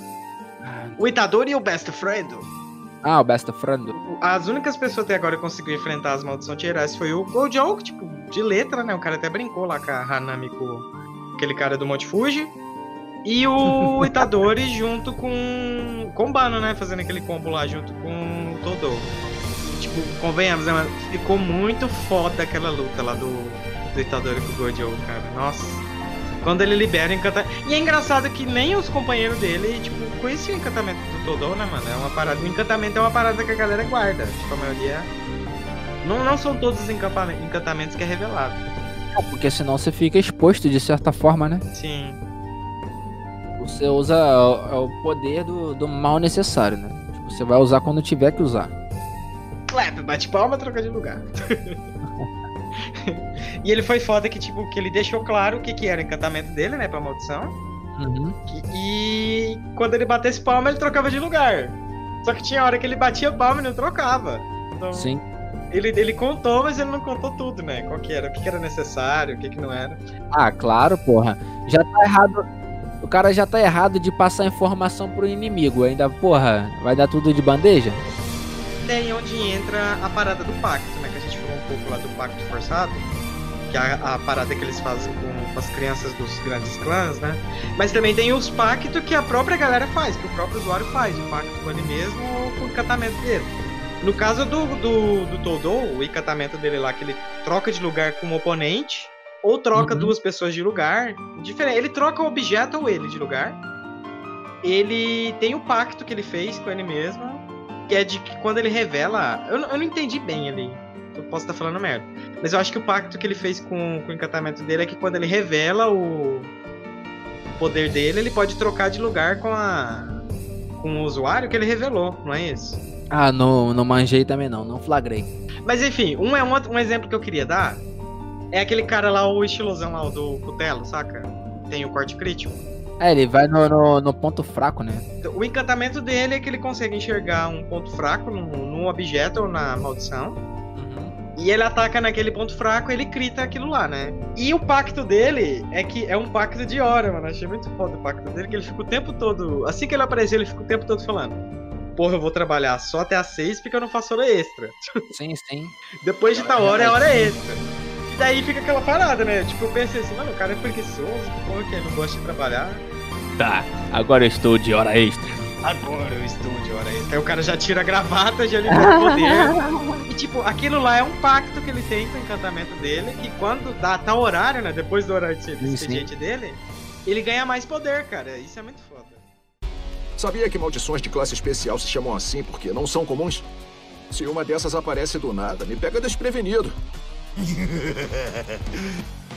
O Itadori e o Best Friend. Ah, o Best Friend. As únicas pessoas até agora que conseguiram enfrentar as maldições Tier S foi o Gojo, que, tipo, de letra, né? O cara até brincou lá com a Hanami, com aquele cara do Monte Fuji. E o Itadori junto com, com o Bano, né? Fazendo aquele combo lá junto com o Todo. Tipo, convenhamos, né, mano? Ficou muito foda aquela luta lá do, do Itadori com o Gojo, cara. Nossa. Quando ele libera o encantamento. E é engraçado que nem os companheiros dele, tipo, conheciam o encantamento do Todo, né, mano? É uma parada. O encantamento é uma parada que a galera guarda. Tipo, a maioria. Não, não são todos os encantamentos que é revelado. É, Porque senão você fica exposto de certa forma, né? Sim. Você usa o, é o poder do, do mal necessário, né? Tipo, você vai usar quando tiver que usar. Clap, bate palma, troca de lugar. e ele foi foda que, tipo, que ele deixou claro o que, que era o encantamento dele, né, pra maldição. Uhum. Que- E quando ele batesse palma, ele trocava de lugar. Só que tinha hora que ele batia palma e não trocava. Então, Sim. Ele, ele contou, mas ele não contou tudo, né? Qual que era, o que, que era necessário, o que, que não era. Ah, claro, porra. Já tá errado. O cara já tá errado de passar informação pro inimigo. Ainda, porra, vai dar tudo de bandeja? Aí onde entra a parada do pacto, né? Que a gente falou um pouco lá do pacto forçado. Que é a, a parada que eles fazem com, com as crianças dos grandes clãs, né? Mas também tem os pactos que a própria galera faz, que o próprio usuário faz, o pacto com ele mesmo ou com o encantamento dele. No caso do, do, do Todo, o encantamento dele lá, que ele troca de lugar com o oponente, ou troca Uhum. duas pessoas de lugar. Diferente. Ele troca o objeto ou ele de lugar. Ele tem o pacto que ele fez com ele mesmo. que é de que quando ele revela. Eu, não- eu não entendi bem ali. Eu posso estar falando merda. Mas eu acho que o pacto que ele fez com, com o encantamento dele é que quando ele revela o, o poder dele, ele pode trocar de lugar com a. com o usuário que ele revelou, não é isso? Ah, não, não manjei também não, não flagrei. Mas enfim, um é um, outro- um exemplo que eu queria dar. É aquele cara lá, o estilosão lá, o do cutelo, saca? Tem o corte crítico. É, ele vai no, no, no ponto fraco, né? O encantamento dele é que ele consegue enxergar um ponto fraco num, num objeto ou na maldição. E ele ataca naquele ponto fraco, ele crita aquilo lá, né? E o pacto dele é que é um pacto de hora, mano. Achei muito foda o pacto dele, que ele fica o tempo todo. Assim que ele apareceu, ele fica o tempo todo falando. Porra, eu vou trabalhar só até às seis porque eu não faço hora extra. Sim, sim. Depois de tal hora é hora extra. E daí fica aquela parada, né? Tipo, eu pensei assim, mano, o cara é preguiçoso, porra que ele não gosta de trabalhar. Tá, agora eu estou de hora extra. Agora eu estou de hora extra. Aí o cara já tira a gravata, já libera o poder. E tipo, aquilo lá é um pacto que ele tem com o encantamento dele, que quando dá tal horário, né? Depois do horário de sim. expediente dele, ele ganha mais poder, cara. Isso é muito foda. Sabia que maldições de classe especial se chamam assim porque não são comuns? Se uma dessas aparece do nada, me pega desprevenido.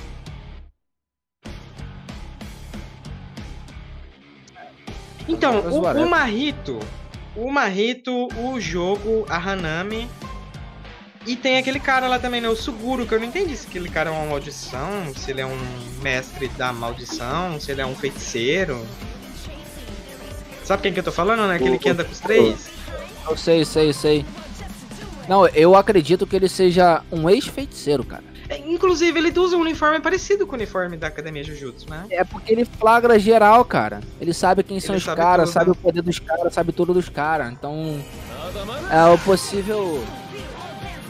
Então, o, o Marrito, o Marrito, o jogo, a Hanami. E tem aquele cara lá também, né? O Suguro, que eu não entendi se aquele cara é uma maldição, se ele é um mestre da maldição, se ele é um feiticeiro. Sabe quem que eu tô falando, né? Aquele O- que anda com os três? Eu sei, sei, sei. Não, eu acredito que ele seja um ex-feiticeiro, cara. Inclusive, ele usa um uniforme parecido com o uniforme da Academia Jujutsu, né? É porque ele flagra geral, cara. Ele sabe quem são Ele os sabe caras, sabe né? o poder dos caras, sabe tudo dos caras. Então, é o possível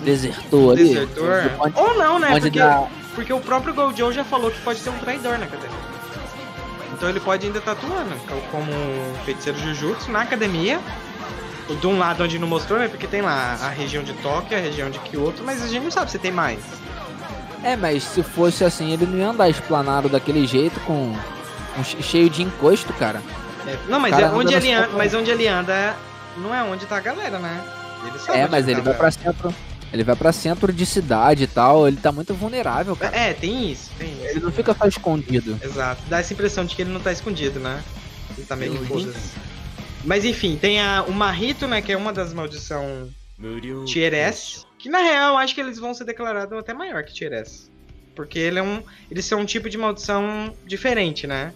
desertor ali. Desertor. Onde, Ou não, né? Porque, dá... porque o próprio Gojo já falou que pode ser um traidor na academia. Então ele pode ainda estar atuando co- como feiticeiro Jujutsu na academia. De um lado onde não mostrou, né? Porque tem lá a região de Tóquio, a região de Kyoto, mas a gente não sabe se tem mais. É, mas se fosse assim, ele não ia andar explanado daquele jeito com... com che- cheio de encosto, cara. É, não, mas Cara, é onde ele anda, mas onde ele anda não é onde tá a galera, né? Ele sabe É, mas ele vai pra centro. Ele vai pra centro de cidade e tal. Ele tá muito vulnerável, cara. É, tem isso, tem isso. Ele não fica só escondido. Exato. Dá essa impressão de que ele não tá escondido, né? Ele tá meio que foda-se. Mas enfim, tem a, o Marrito, né? Que é uma das maldição Tier S. Que na real acho que eles vão ser declarados até maior que Tier S. Porque ele é um, eles são um tipo de maldição diferente, né?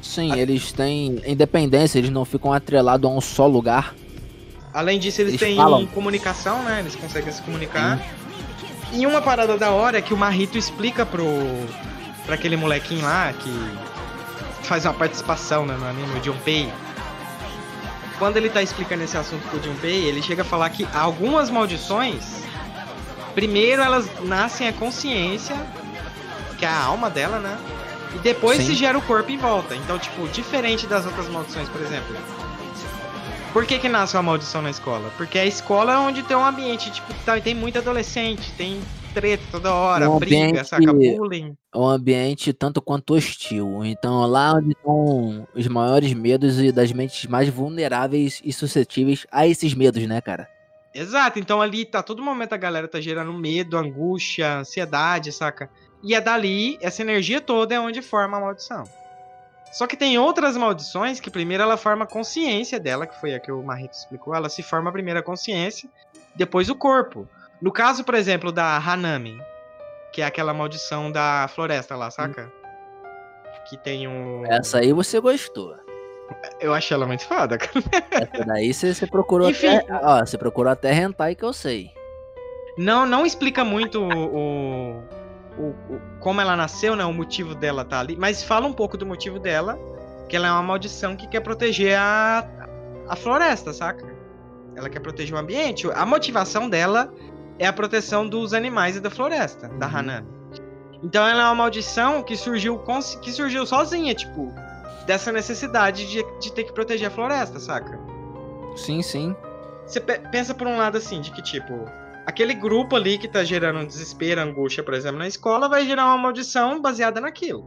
Sim, eles têm independência, eles não ficam atrelados a um só lugar. Além disso, eles, Eles têm falam. comunicação, né? Eles conseguem se comunicar. E uma parada da hora é que o Marrito explica pro. pra aquele molequinho lá que faz uma participação né, no anime, o Junpei. Quando ele tá explicando esse assunto pro Junpei, ele chega a falar que algumas maldições, primeiro elas nascem a consciência, que é a alma dela, né? E depois Sim. se gera o corpo em volta. Então, tipo, diferente das outras maldições, por exemplo. Por que que nasce uma maldição na escola? Porque a escola é onde tem um ambiente, tipo, tá- tem muito adolescente, tem treta toda hora, Um briga, ambiente- saca, bullying. É um ambiente tanto quanto hostil. Então, lá onde estão os maiores medos e das mentes mais vulneráveis e suscetíveis a esses medos, né, cara? Exato, então ali tá todo momento a galera tá gerando medo, angústia, ansiedade, saca? E é dali, essa energia toda é onde forma a maldição. Só que tem outras maldições que primeiro ela forma a consciência dela, que foi a que o Marrito explicou, ela se forma primeiro a consciência, depois o corpo. No caso, por exemplo, da Hanami, que é aquela maldição da floresta lá, saca? Que tem um. Essa aí você gostou. Eu achei ela muito foda, cara. Essa daí você, você procurou Enfim. até. Ó, você procurou até hentai que eu sei. Não, não explica muito o, o, o- como ela nasceu, né? O motivo dela tá ali, mas fala um pouco do motivo dela, que ela é uma maldição que quer proteger a, a floresta, saca? Ela quer proteger o ambiente. A motivação dela é a proteção dos animais e da floresta, da Uhum. Hanami. Então ela é uma maldição que surgiu que surgiu sozinha, tipo, dessa necessidade de, de ter que proteger a floresta, saca? Sim, sim. Você pe- pensa por um lado assim, de que tipo, aquele grupo ali que tá gerando desespero, angústia, por exemplo, na escola, vai gerar uma maldição baseada naquilo.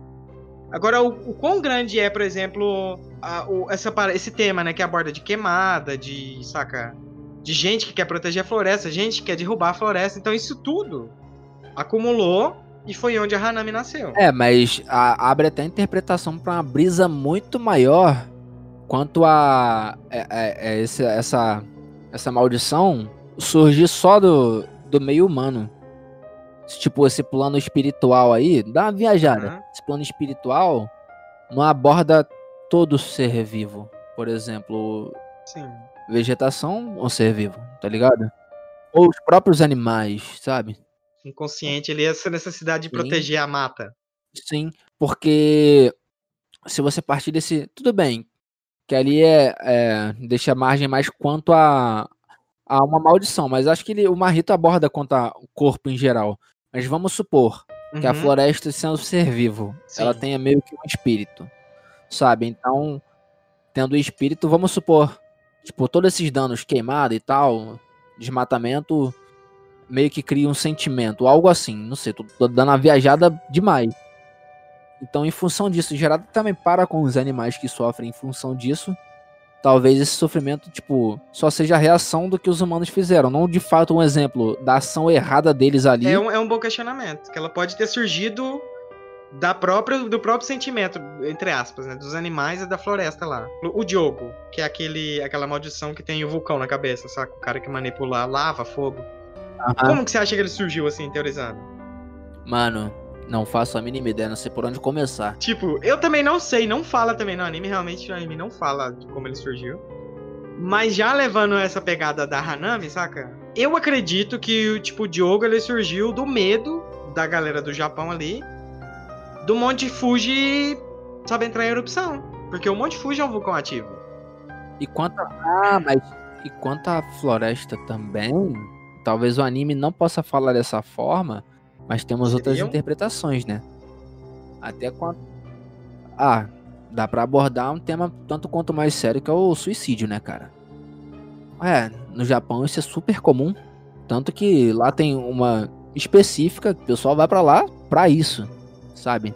Agora, o, o quão grande é, por exemplo, a- o- essa, esse tema, né, que aborda de queimada, de, saca, de gente que quer proteger a floresta, gente que quer derrubar a floresta. Então isso tudo acumulou e foi onde a Hanami nasceu. É, mas a- abre até a interpretação pra uma brisa muito maior quanto a é- é- é esse- essa, essa maldição surgir só do, do meio humano. Tipo, esse plano espiritual aí, dá uma viajada. Aham. Esse plano espiritual não aborda todo ser vivo. Por exemplo, Sim. Vegetação ou ser vivo, tá ligado? Ou os próprios animais, sabe? Inconsciente ali, essa necessidade de Sim. proteger a mata. Sim, porque se você partir desse. Tudo bem, que ali é, é deixa a margem mais quanto a, a uma maldição, mas acho que ele, o Marrito aborda quanto a o corpo em geral. Mas vamos supor que a Uhum. floresta, sendo ser vivo, ela Sim. tenha meio que um espírito, sabe? Então, tendo o espírito, vamos supor, tipo, todos esses danos queimado e tal, desmatamento, meio que cria um sentimento, algo assim, não sei, tô, tô dando uma viajada demais. Então, em função disso, gerado também para com os animais que sofrem em função disso, talvez esse sofrimento, tipo, só seja a reação do que os humanos fizeram, não de fato um exemplo da ação errada deles ali. É um, é um bom questionamento. Que ela pode ter surgido da própria, do próprio sentimento, entre aspas, né? Dos animais e da floresta lá. O Diogo, que é aquele, aquela maldição que tem o vulcão na cabeça, saca? O cara que manipula lava, fogo. Aham. Como que você acha que ele surgiu assim, teorizando? Mano, não faço a mínima ideia, não sei por onde começar. Tipo, eu também não sei, não fala também no anime, realmente no anime não fala de como ele surgiu. Mas já levando essa pegada da Hanami, saca? Eu acredito que tipo, o Diogo ele surgiu do medo da galera do Japão ali, do Monte Fuji, sabe, entrar em erupção. Porque o Monte Fuji é um vulcão ativo. E quanto a... Ah, mas e quanto à floresta também, talvez o anime não possa falar dessa forma, mas temos outras Seriam? interpretações, né? Até quanto Ah, dá pra abordar um tema tanto quanto mais sério que é o suicídio, né, cara? É, no Japão isso é super comum, tanto que lá tem uma específica, que o pessoal vai pra lá pra isso, sabe?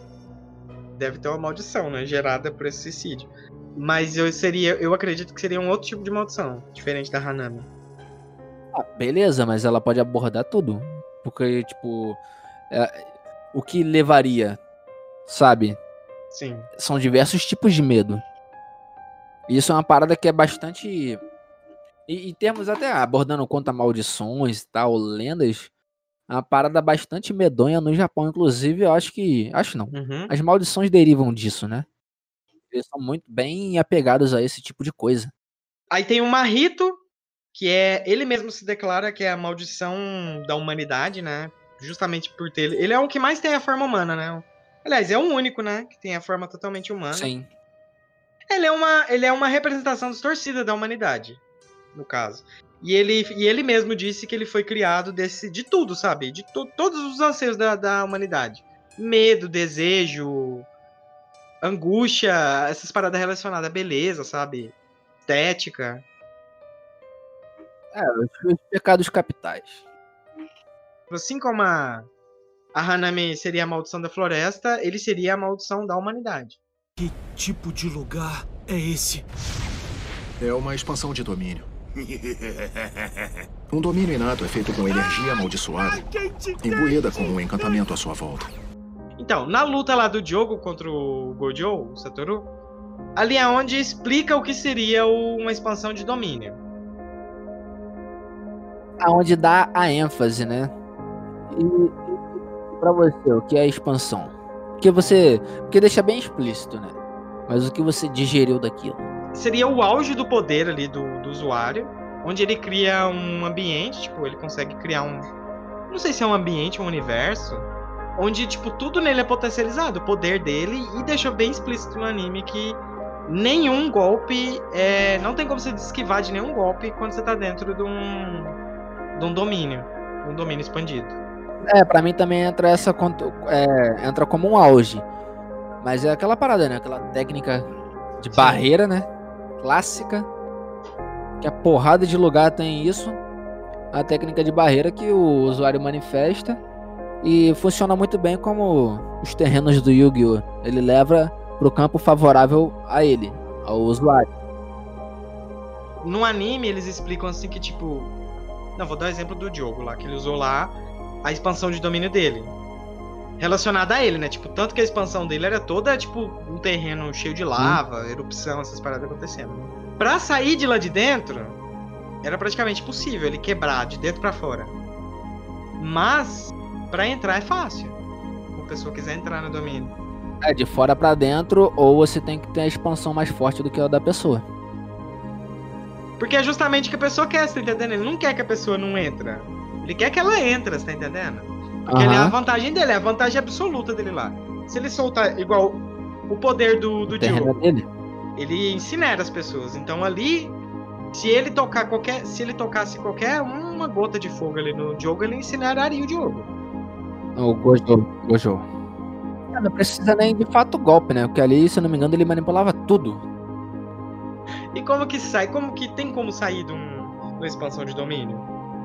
Deve ter uma maldição, né? Gerada por esse suicídio. Mas eu seria. Eu acredito que seria um outro tipo de maldição, diferente da Hanami. Ah, beleza, mas ela pode abordar tudo. Porque, tipo, é, o que levaria, sabe? Sim. São diversos tipos de medo. E Isso é uma parada que é bastante. E, e temos até abordando contra maldições e tal, lendas. É uma parada bastante medonha no Japão. Inclusive, eu acho que. Acho não. Uhum. As maldições derivam disso, né? Eles são muito bem apegados a esse tipo de coisa. Aí tem o Marrito, que é. Ele mesmo se declara que é a maldição da humanidade, né? Justamente por ter. Ele é o que mais tem a forma humana, né? Aliás, é o único, né? Que tem a forma totalmente humana. Sim. Ele é uma, ele é uma representação distorcida da humanidade, no caso. E ele, e ele mesmo disse que ele foi criado desse, de tudo, sabe? De to- todos os anseios da, da humanidade. Medo, desejo, angústia, essas paradas relacionadas à beleza, sabe? Estética. É, os, os pecados capitais. Assim como a, a Hanami seria a maldição da floresta, ele seria a maldição da humanidade. Que tipo de lugar é esse? É uma expansão de domínio. Um domínio inato é feito com energia amaldiçoada, imbuída com um encantamento à sua volta. Então, na luta lá do Diogo contra o Gojo, o Satoru, ali é onde explica o que seria o- uma expansão de domínio. Aonde dá a ênfase, né? E, e para você, o que é a expansão? Porque você. Porque deixa bem explícito, né? Mas o que você digeriu daquilo? Seria o auge do poder ali do, do usuário, onde ele cria um ambiente, tipo, ele consegue criar um. Não sei se é um ambiente, um universo, onde, tipo, tudo nele é potencializado, o poder dele, e deixou bem explícito no anime que nenhum golpe. É, não tem como você esquivar de nenhum golpe quando você tá dentro de um. de um domínio. de Um domínio expandido. É, pra mim também entra essa. É, entra como um auge. Mas é aquela parada, né? Aquela técnica de Sim. barreira, né? Clássica. Que a porrada de lugar tem isso. A técnica de barreira que o usuário manifesta. E funciona muito bem como os terrenos do Yu-Gi-Oh! Ele leva pro campo favorável a ele, ao usuário. no anime eles explicam assim que, tipo. Não, vou dar o exemplo do Diogo lá, que ele usou lá a expansão de domínio dele. Relacionada a ele, né? Tipo, tanto que a expansão dele era toda, tipo, um terreno cheio de lava, erupção, essas paradas acontecendo. Pra sair de lá de dentro, era praticamente impossível ele quebrar de dentro pra fora. Mas, pra entrar é fácil. Se a pessoa quiser entrar no domínio. É, de fora pra dentro, ou você tem que ter a expansão mais forte do que a da pessoa. Porque é justamente o que a pessoa quer, você tá entendendo? Ele não quer que a pessoa não entra. Ele quer que ela entre, você tá entendendo? Porque ele é a vantagem dele, é a vantagem absoluta dele lá. Se ele soltar igual o poder do, do O terreno é Diogo, dele. ele incinera as pessoas. Então ali, se ele tocar qualquer. Se ele tocasse qualquer uma gota de fogo ali no Diogo, ele incineraria o Diogo. O Gojo. Gojo. É, Não precisa nem de fato golpe, né? Porque ali, se eu não me engano, ele manipulava tudo. E como que sai? Como que tem como sair de, um, de uma expansão de domínio?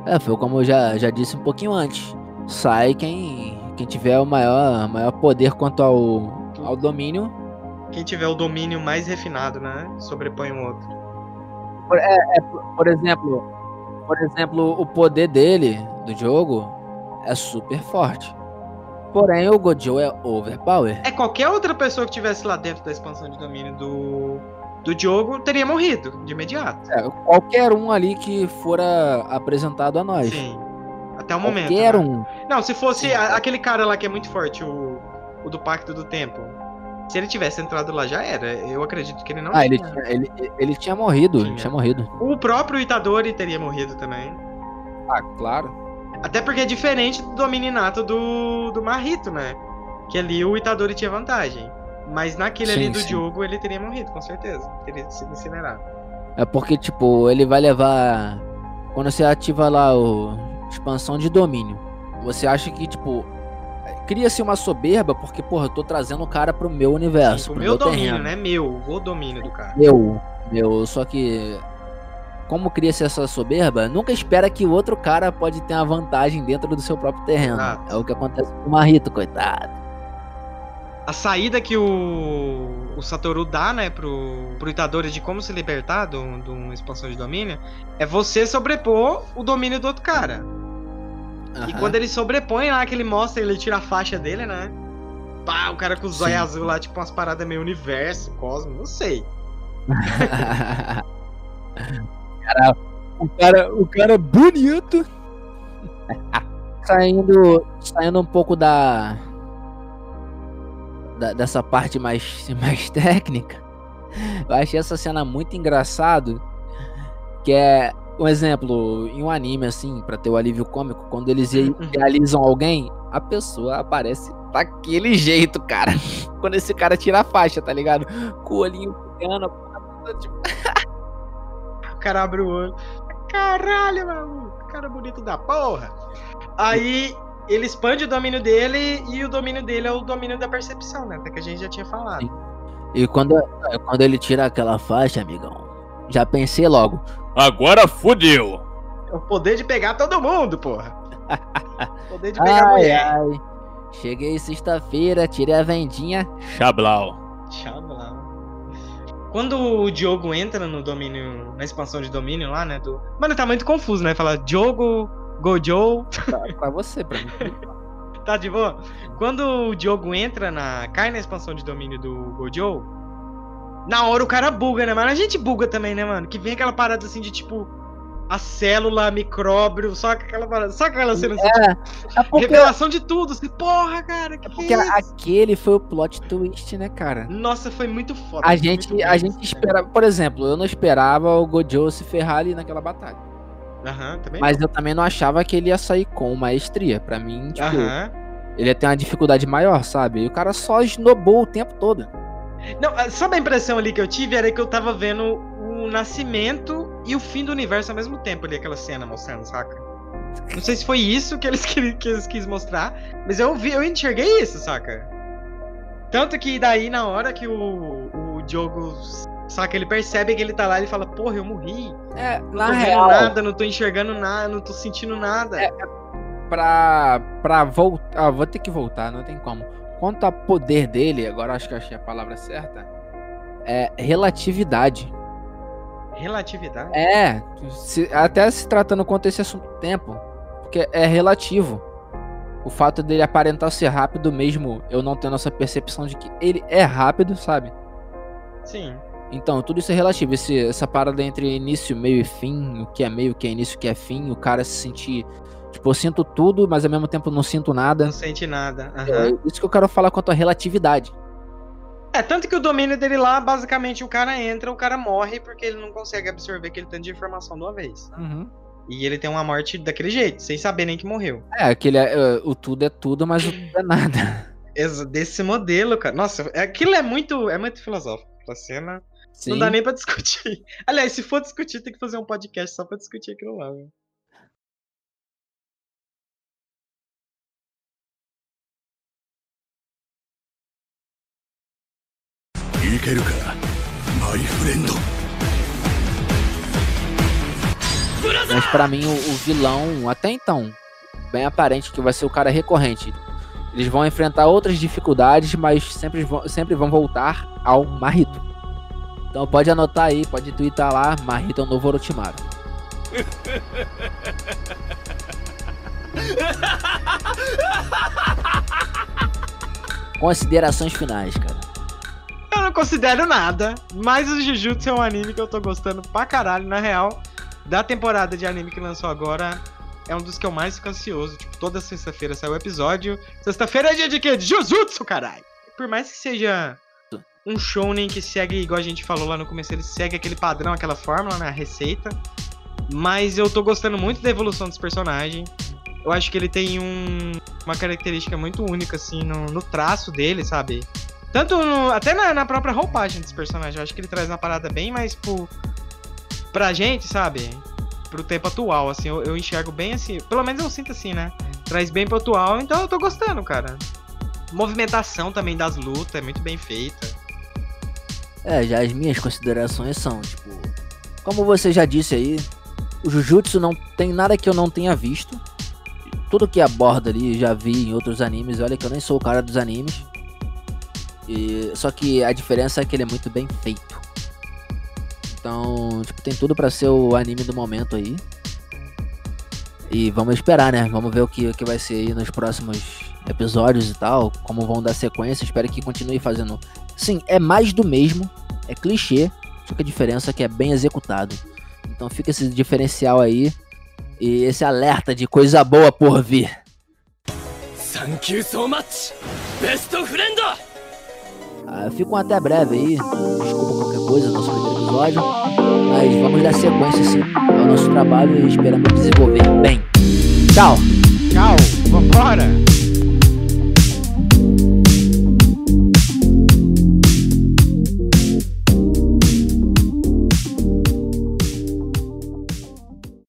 É, foi como eu já, já disse um pouquinho antes. Sai quem, quem tiver o maior, maior poder quanto ao, ao domínio. Quem tiver o domínio mais refinado, né? Sobrepõe o outro. Por exemplo, por exemplo, o poder dele, do jogo, é super forte. Porém, o Gojo é overpower. É qualquer outra pessoa que tivesse lá dentro da expansão de domínio do, do Diogo teria morrido de imediato. É, qualquer um ali que fora apresentado a nós. Sim. Até o momento. Qualquer né? um. Não, se fosse a- aquele cara lá que é muito forte, o, o do Pacto do Tempo. Se ele tivesse entrado lá, já era. Eu acredito que ele não Ah, ele tinha. tinha, ele, ele tinha morrido. Ele Tinha. tinha morrido. O próprio Itadori teria morrido também. Ah, claro. Até porque é diferente do domínio inato do, do Marrito, né? Que ali o Itadori tinha vantagem. Mas naquele ali Sim, do sim. jogo ele teria morrido, com certeza. Teria sido incinerado. É porque, tipo, ele vai levar. Quando você ativa lá o expansão de domínio, você acha que, tipo, cria-se uma soberba porque, porra, eu tô trazendo o cara pro meu universo, o pro meu meu domínio, terreno. né? Meu, o domínio do cara. Meu, meu, só que como cria-se essa soberba, nunca espera que o outro cara pode ter uma vantagem dentro do seu próprio terreno. É o que acontece com o Marrito, coitado. A saída que o, o Satoru dá, né, pro, pro Itadori de como se libertar de uma expansão de domínio é você sobrepor o domínio do outro cara. E Aham. quando ele sobrepõe lá, que ele mostra, ele tira a faixa dele, né? Pá, o cara com os Sim. olhos azul lá, tipo umas paradas meio universo, cosmo, não sei. cara, o cara, o cara bonito. saindo, saindo um pouco da, da- dessa parte mais mais técnica. Eu achei essa cena muito engraçado, que é um exemplo em um anime assim, pra ter o alívio cômico, quando eles Uhum. realizam alguém, a pessoa aparece daquele jeito, cara. Quando esse cara tira a faixa, tá ligado? Com o olhinho pequeno, tipo, O cara abre o olho. Caralho, maluco, cara bonito da porra. Aí ele expande o domínio dele e o domínio dele é o domínio da percepção, né? Até que a gente já tinha falado. Sim. E quando, quando ele tira aquela faixa, amigão, já pensei logo. Agora fudeu! É o poder de pegar todo mundo, porra. O poder de pegar Ai, mulher. ai. Cheguei sexta-feira, tirei a vendinha. Chablau. Lá. Quando o Diogo entra no domínio, na expansão de domínio lá, né? Do... Mano, tá muito confuso, né? Fala Diogo, Gojo, Pra, pra você, pra mim. tá de boa? Quando o Diogo entra na. cai na expansão de domínio do Gojo, na hora o cara buga, né, mano? A gente buga também, né, mano? Que vem aquela parada assim de tipo. A célula, micróbio, só aquela parada. Só aquela cena assim, É, é porque, Revelação de tudo, assim, porra, cara, que, é que porque é aquele foi o plot twist, né, cara? Nossa, foi muito foda. A gente, a bem, gente né? esperava, por exemplo, eu não esperava o Gojo se ferrar ali naquela batalha. Aham, também. Mas eu também não achava que ele ia sair com maestria. Pra mim, tipo, Aham. ele ia ter uma dificuldade maior, sabe? E o cara só snobou o tempo todo. Não, ah, sabe a impressão ali que eu tive? Era que eu tava vendo o nascimento e o fim do universo ao mesmo tempo ali, aquela cena mostrando, saca? Não sei se foi isso que eles, queri- que eles quis mostrar, mas eu vi, eu enxerguei isso, saca? Tanto que daí, na hora que o, o Diogo, saca, ele percebe que ele tá lá, ele fala, porra, eu morri. É, Não na tô vendo real, nada, não tô enxergando nada, não tô sentindo nada. É, pra, pra voltar. Ah, vou ter que voltar, não tem como. Quanto a poder dele, agora acho que achei a palavra certa. É relatividade. Relatividade? É, se- até se tratando quanto a esse assunto tempo, porque é relativo. O fato dele aparentar ser rápido mesmo, eu não tendo essa percepção de que ele é rápido, sabe? Sim. Então, tudo isso é relativo. Esse, essa parada entre início, meio e fim, o que é meio, o que é início, o que é fim, o cara se sentir. Tipo, eu sinto tudo, mas ao mesmo tempo não sinto nada. Não sente nada. É aham. isso que eu quero falar quanto à relatividade. É, tanto que o domínio dele lá, basicamente, o cara entra, o cara morre porque ele não consegue absorver aquele tanto de informação de uma vez. E ele tem uma morte daquele jeito, sem saber nem que morreu. É, aquele é, é, o tudo é tudo, mas o tudo é nada. Desse modelo, cara. Nossa, aquilo é muito, é muito filosófico. A cena Sim. não dá nem pra discutir. Aliás, se for discutir, tem que fazer um podcast só pra discutir aquilo lá. velho. けるかマイフレンド Mas pra mim, o, o vilão, até então, bem aparente que vai ser o cara recorrente. Eles vão enfrentar outras dificuldades, mas sempre vão, sempre vão voltar ao Marrito. Então pode anotar aí, pode twittar lá, Marrito é o novo Orochimaru. Considerações finais, cara. Eu não considero nada, mas o Jujutsu é um anime que eu tô gostando pra caralho. Na real, da temporada de anime que lançou agora, é um dos que eu mais fico ansioso. Tipo, toda sexta-feira sai o episódio. Sexta-feira é dia de quê? De Jujutsu, caralho! Por mais que seja um shounen que segue, igual a gente falou lá no começo, ele segue aquele padrão, aquela fórmula, né? A receita. Mas eu tô gostando muito da evolução dos personagens. Eu acho que ele tem um- uma característica muito única, assim, no, no traço dele, sabe? Tanto no- até na, na própria roupagem dos personagens. Eu acho que ele traz uma parada bem mais pro. pra gente, sabe? Pro tempo atual, assim. Eu, eu enxergo bem assim. Pelo menos eu sinto assim, né? Traz bem pro atual, então eu tô gostando, cara. Movimentação também das lutas é muito bem feita. É, já as minhas considerações são, tipo, como você já disse aí, o Jujutsu não tem nada que eu não tenha visto. Tudo que aborda ali já vi em outros animes. Olha que eu nem sou o cara dos animes. E, só que a diferença é que ele é muito bem feito. Então, tipo, tem tudo para ser o anime do momento aí. E vamos esperar, né? Vamos ver o que, o que vai ser aí nos próximos episódios e tal. Como vão dar sequência. Espero que continue fazendo. Sim, é mais do mesmo. É clichê. Só que a diferença é que é bem executado. Então fica esse diferencial aí. E esse alerta de coisa boa por vir. Thank you so much, best friend! Ah, ficam até breve aí, desculpa qualquer coisa, nosso primeiro episódio, mas vamos dar sequência sim ao nosso trabalho e esperamos desenvolver bem. Tchau! Tchau, vambora!